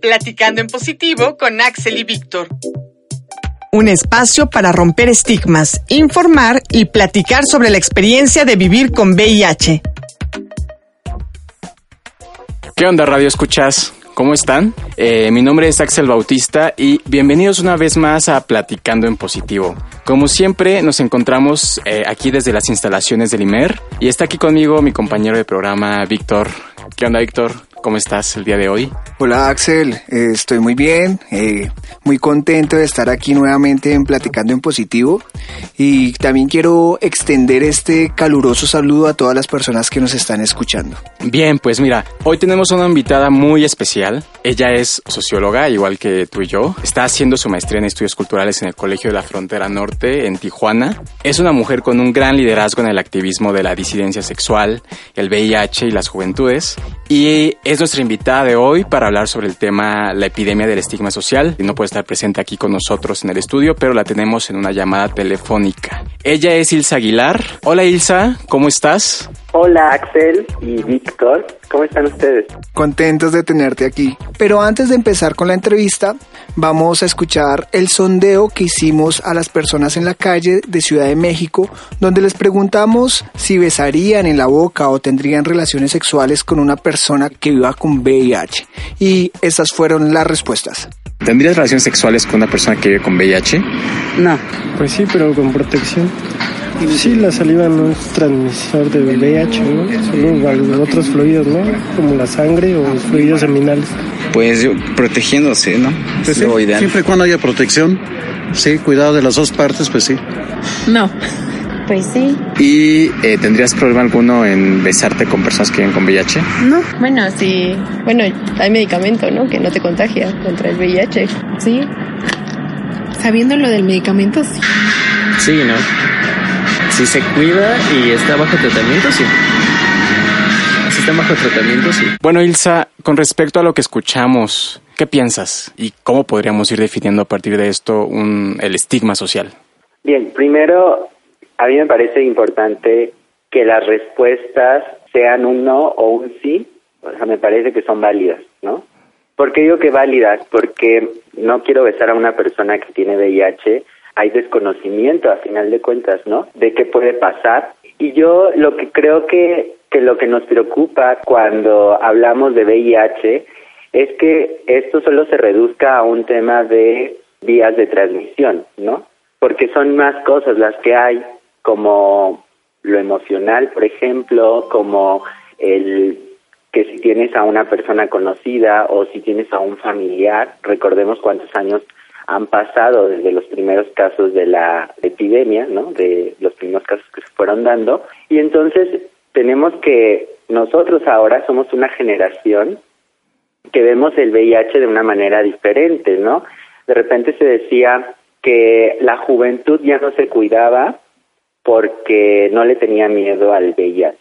Platicando en positivo con Axel y Víctor. Un espacio para romper estigmas, informar y platicar sobre la experiencia de vivir con VIH. ¿Qué onda, Radio Escuchas? ¿Cómo están? Eh, mi nombre es Axel Bautista y bienvenidos una vez más a Platicando en Positivo. Como siempre, nos encontramos eh, aquí desde las instalaciones del IMER y está aquí conmigo mi compañero de programa, Víctor. ¿Qué onda, Víctor? ¿Cómo estás el día de hoy? Hola Axel, eh, estoy muy bien, eh, muy contento de estar aquí nuevamente en Platicando en Positivo y también quiero extender este caluroso saludo a todas las personas que nos están escuchando. Bien, pues mira, hoy tenemos una invitada muy especial. Ella es socióloga, igual que tú y yo. Está haciendo su maestría en estudios culturales en el Colegio de la Frontera Norte, en Tijuana. Es una mujer con un gran liderazgo en el activismo de la disidencia sexual, el VIH y las juventudes. Y es nuestra invitada de hoy para hablar sobre el tema la epidemia del estigma social. No puede estar presente aquí con nosotros en el estudio, pero la tenemos en una llamada telefónica. Ella es Ilsa Aguilar. Hola Ilsa, ¿cómo estás? Hola Axel y Víctor, ¿cómo están ustedes? Contentos de tenerte aquí. Pero antes de empezar con la entrevista, vamos a escuchar el sondeo que hicimos a las personas en la calle de Ciudad de México, donde les preguntamos si besarían en la boca o tendrían relaciones sexuales con una persona que viva con VIH. Y esas fueron las respuestas. ¿Tendrías relaciones sexuales con una persona que vive con VIH? No. Pues sí, pero con protección. Sí, la saliva no es transmisor de VIH, ¿no? Solo otros fluidos, ¿no? Como la sangre o los fluidos seminales. Pues yo, protegiéndose, ¿no? Pues sí, siempre y cuando haya protección, sí, cuidado de las dos partes, pues sí. No. Pues sí. ¿Y eh, tendrías problema alguno en besarte con personas que viven con VIH? No. Bueno, sí. Bueno, hay medicamento, ¿no? Que no te contagia contra el VIH. Sí. Sabiendo lo del medicamento, sí. Sí, ¿no? Si se cuida y está bajo tratamiento, sí. Si está bajo tratamiento, sí. Bueno, Ilsa, con respecto a lo que escuchamos, ¿qué piensas? ¿Y cómo podríamos ir definiendo a partir de esto un, el estigma social? Bien, primero, a mí me parece importante que las respuestas sean un no o un sí. O sea, me parece que son válidas, ¿no? ¿Por qué digo que válidas? Porque no quiero besar a una persona que tiene VIH hay desconocimiento a final de cuentas, ¿no? De qué puede pasar. Y yo lo que creo que, que lo que nos preocupa cuando hablamos de VIH es que esto solo se reduzca a un tema de vías de transmisión, ¿no? Porque son más cosas las que hay, como lo emocional, por ejemplo, como el que si tienes a una persona conocida o si tienes a un familiar, recordemos cuántos años han pasado desde los primeros casos de la epidemia, ¿no? De los primeros casos que se fueron dando. Y entonces tenemos que nosotros ahora somos una generación que vemos el VIH de una manera diferente, ¿no? De repente se decía que la juventud ya no se cuidaba porque no le tenía miedo al VIH.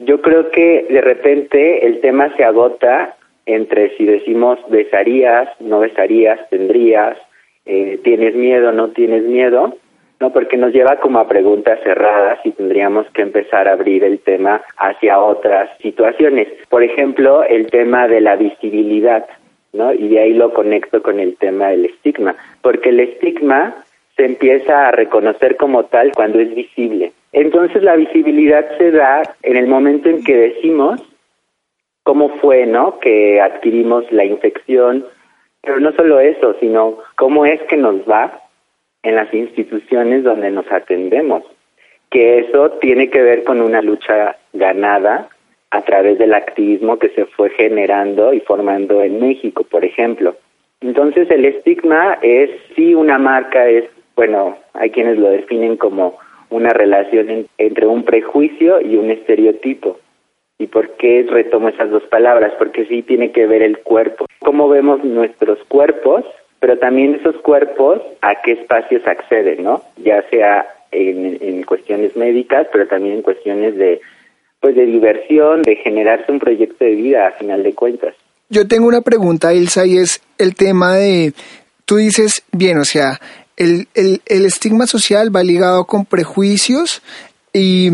Yo creo que de repente el tema se agota entre si decimos besarías, no besarías, tendrías, eh, tienes miedo, no tienes miedo, no porque nos lleva como a preguntas cerradas y tendríamos que empezar a abrir el tema hacia otras situaciones. Por ejemplo, el tema de la visibilidad, ¿no? Y de ahí lo conecto con el tema del estigma, porque el estigma se empieza a reconocer como tal cuando es visible. Entonces la visibilidad se da en el momento en que decimos cómo fue, ¿no? Que adquirimos la infección, pero no solo eso, sino cómo es que nos va en las instituciones donde nos atendemos, que eso tiene que ver con una lucha ganada a través del activismo que se fue generando y formando en México, por ejemplo. Entonces el estigma es sí una marca, es, bueno, hay quienes lo definen como una relación entre un prejuicio y un estereotipo. ¿Y por qué retomo esas dos palabras? Porque sí tiene que ver el cuerpo. Cómo vemos nuestros cuerpos, pero también esos cuerpos a qué espacios acceden, ¿no? Ya sea en, cuestiones médicas, pero también en cuestiones de pues de diversión, de generarse un proyecto de vida a final de cuentas. Yo tengo una pregunta, Ilsa, y es el tema de, tú dices, bien, o sea, el, el, el estigma social va ligado con prejuicios y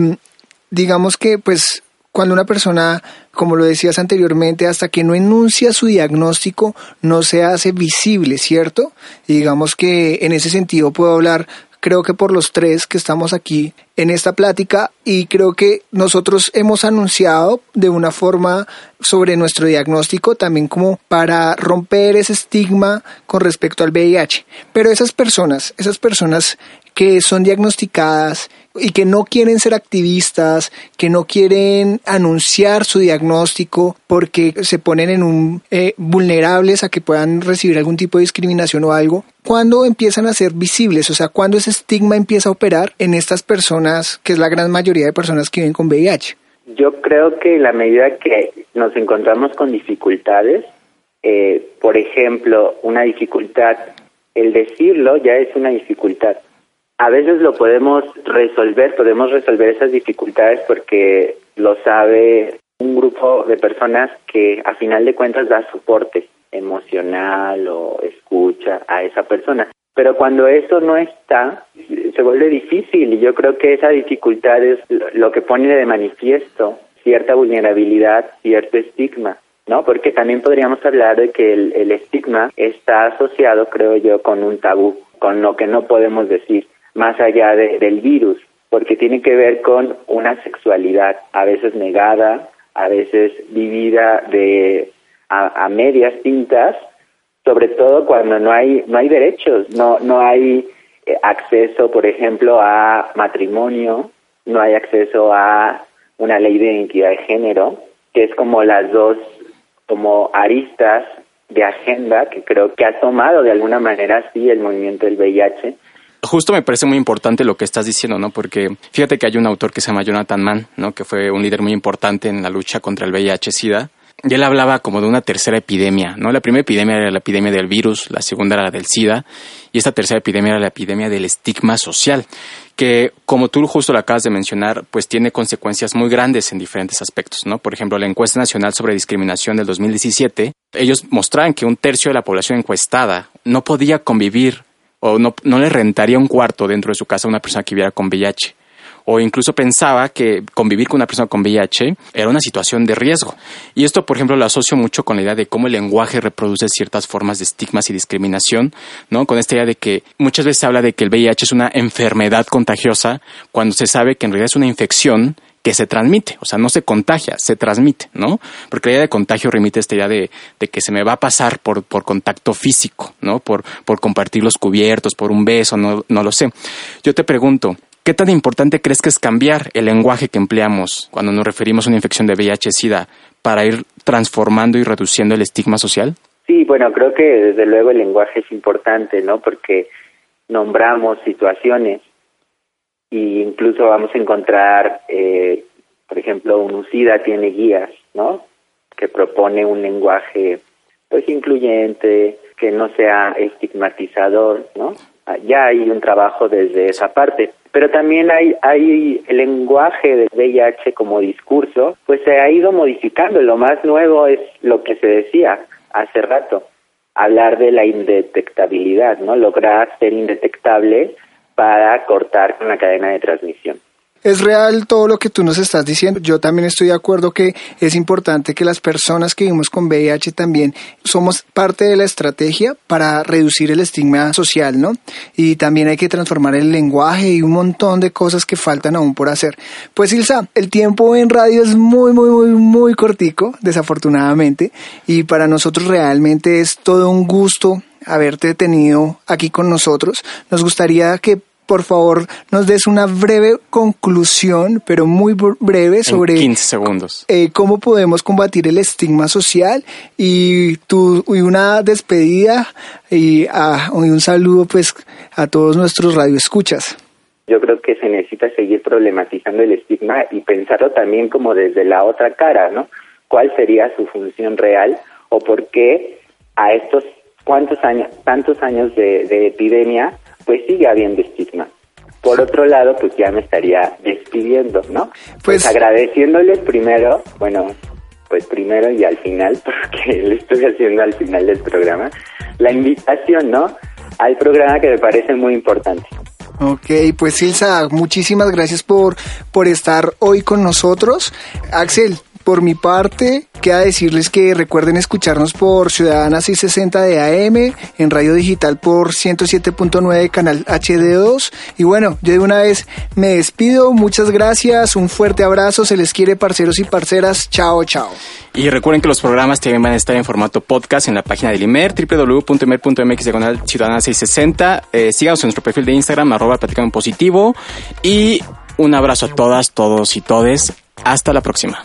digamos que pues cuando una persona, como lo decías anteriormente, hasta que no enuncia su diagnóstico, no se hace visible, ¿cierto? Y digamos que en ese sentido puedo hablar creo que por los tres que estamos aquí en esta plática y creo que nosotros hemos anunciado de una forma sobre nuestro diagnóstico también como para romper ese estigma con respecto al VIH. Pero esas personas, esas personas que son diagnosticadas y que no quieren ser activistas, que no quieren anunciar su diagnóstico porque se ponen en un eh, vulnerables a que puedan recibir algún tipo de discriminación o algo. ¿Cuándo empiezan a ser visibles? O sea, ¿cuándo ese estigma empieza a operar en estas personas, que es la gran mayoría de personas que viven con VIH? Yo creo que la medida que nos encontramos con dificultades, eh, por ejemplo, una dificultad, el decirlo ya es una dificultad a veces lo podemos resolver, podemos resolver esas dificultades porque lo sabe un grupo de personas que a final de cuentas da soporte emocional o escucha a esa persona. Pero cuando eso no está, se vuelve difícil y yo creo que esa dificultad es lo que pone de manifiesto cierta vulnerabilidad, cierto estigma. ¿no? Porque también podríamos hablar de que el, el estigma está asociado, creo yo, con un tabú, con lo que no podemos decir más allá del virus, porque tiene que ver con una sexualidad a veces negada, a veces vivida de a, medias tintas, sobre todo cuando no hay no hay derechos, no no hay eh, acceso, por ejemplo, a matrimonio, no hay acceso a una ley de identidad de género, que es como las dos como aristas de agenda que creo que ha tomado de alguna manera sí el movimiento del VIH Justo me parece muy importante lo que estás diciendo, ¿no? Porque fíjate que hay un autor que se llama Jonathan Mann, ¿no? Que fue un líder muy importante en la lucha contra el VIH-Sida. Y él hablaba como de una tercera epidemia, ¿no? La primera epidemia era la epidemia del virus, la segunda era la del SIDA, y esta tercera epidemia era la epidemia del estigma social, que como tú justo lo acabas de mencionar, pues tiene consecuencias muy grandes en diferentes aspectos, ¿no? Por ejemplo, la encuesta nacional sobre discriminación del 2017, ellos mostraban que un tercio de la población encuestada no podía convivir o no, no le rentaría un cuarto dentro de su casa a una persona que viviera con VIH o incluso pensaba que convivir con una persona con VIH era una situación de riesgo. Y esto, por ejemplo, lo asocio mucho con la idea de cómo el lenguaje reproduce ciertas formas de estigmas y discriminación, ¿no? Con esta idea de que muchas veces se habla de que el VIH es una enfermedad contagiosa cuando se sabe que en realidad es una infección que se transmite, o sea, no se contagia, se transmite, ¿no? Porque la idea de contagio remite a esta idea de, que se me va a pasar por, por contacto físico, ¿no? Por, compartir los cubiertos, por un beso, no, no lo sé. Yo te pregunto, ¿Qué tan importante crees que es cambiar el lenguaje que empleamos cuando nos referimos a una infección de VIH-Sida para ir transformando y reduciendo el estigma social? Sí, bueno, creo que desde luego el lenguaje es importante, ¿no? Porque nombramos situaciones y incluso vamos a encontrar, eh, por ejemplo, UNUCIDA tiene guías, ¿no? Que propone un lenguaje, pues, incluyente, que no sea estigmatizador, ¿no? Ah, ya hay un trabajo desde esa parte. Pero también hay, hay el lenguaje del VIH como discurso, pues se ha ido modificando. Lo más nuevo es lo que se decía hace rato, hablar de la indetectabilidad, ¿no? Lograr ser indetectable para cortar con la cadena de transmisión. Es real todo lo que tú nos estás diciendo. Yo también estoy de acuerdo que es importante que las personas que vivimos con VIH también somos parte de la estrategia para reducir el estigma social, ¿no? Y también hay que transformar el lenguaje y un montón de cosas que faltan aún por hacer. Pues Ilsa, el tiempo en radio es muy, muy, muy, muy cortico, desafortunadamente, y para nosotros realmente es todo un gusto haberte tenido aquí con nosotros. Nos gustaría que por favor nos des una breve conclusión, pero muy breve sobre 15 segundos. Eh, cómo podemos combatir el estigma social y, tu, y una despedida y, a, y un saludo pues a todos nuestros radioescuchas. Yo creo que se necesita seguir problematizando el estigma y pensarlo también como desde la otra cara, ¿no? ¿Cuál sería su función real o por qué a estos cuántos años, tantos años de, epidemia, pues sigue habiendo estigma. Por otro lado, pues ya me estaría despidiendo, ¿no? Pues, pues agradeciéndoles primero, bueno, pues primero y al final, porque le estoy haciendo al final del programa, la invitación, ¿no? Al programa que me parece muy importante. Ok, pues Silsa, muchísimas gracias por, por estar hoy con nosotros. Axel, por mi parte, queda decirles que recuerden escucharnos por Ciudadana 660 de AM, en radio digital por 107.9 canal HD2. Y bueno, yo de una vez me despido. Muchas gracias, un fuerte abrazo, se les quiere parceros y parceras. Chao, chao. Y recuerden que los programas también van a estar en formato podcast en la página del IMER, www.imer.mx ciudadana 660. Eh, síganos en nuestro perfil de Instagram, arroba platicando. Y un abrazo a todas, todos y todes. Hasta la próxima.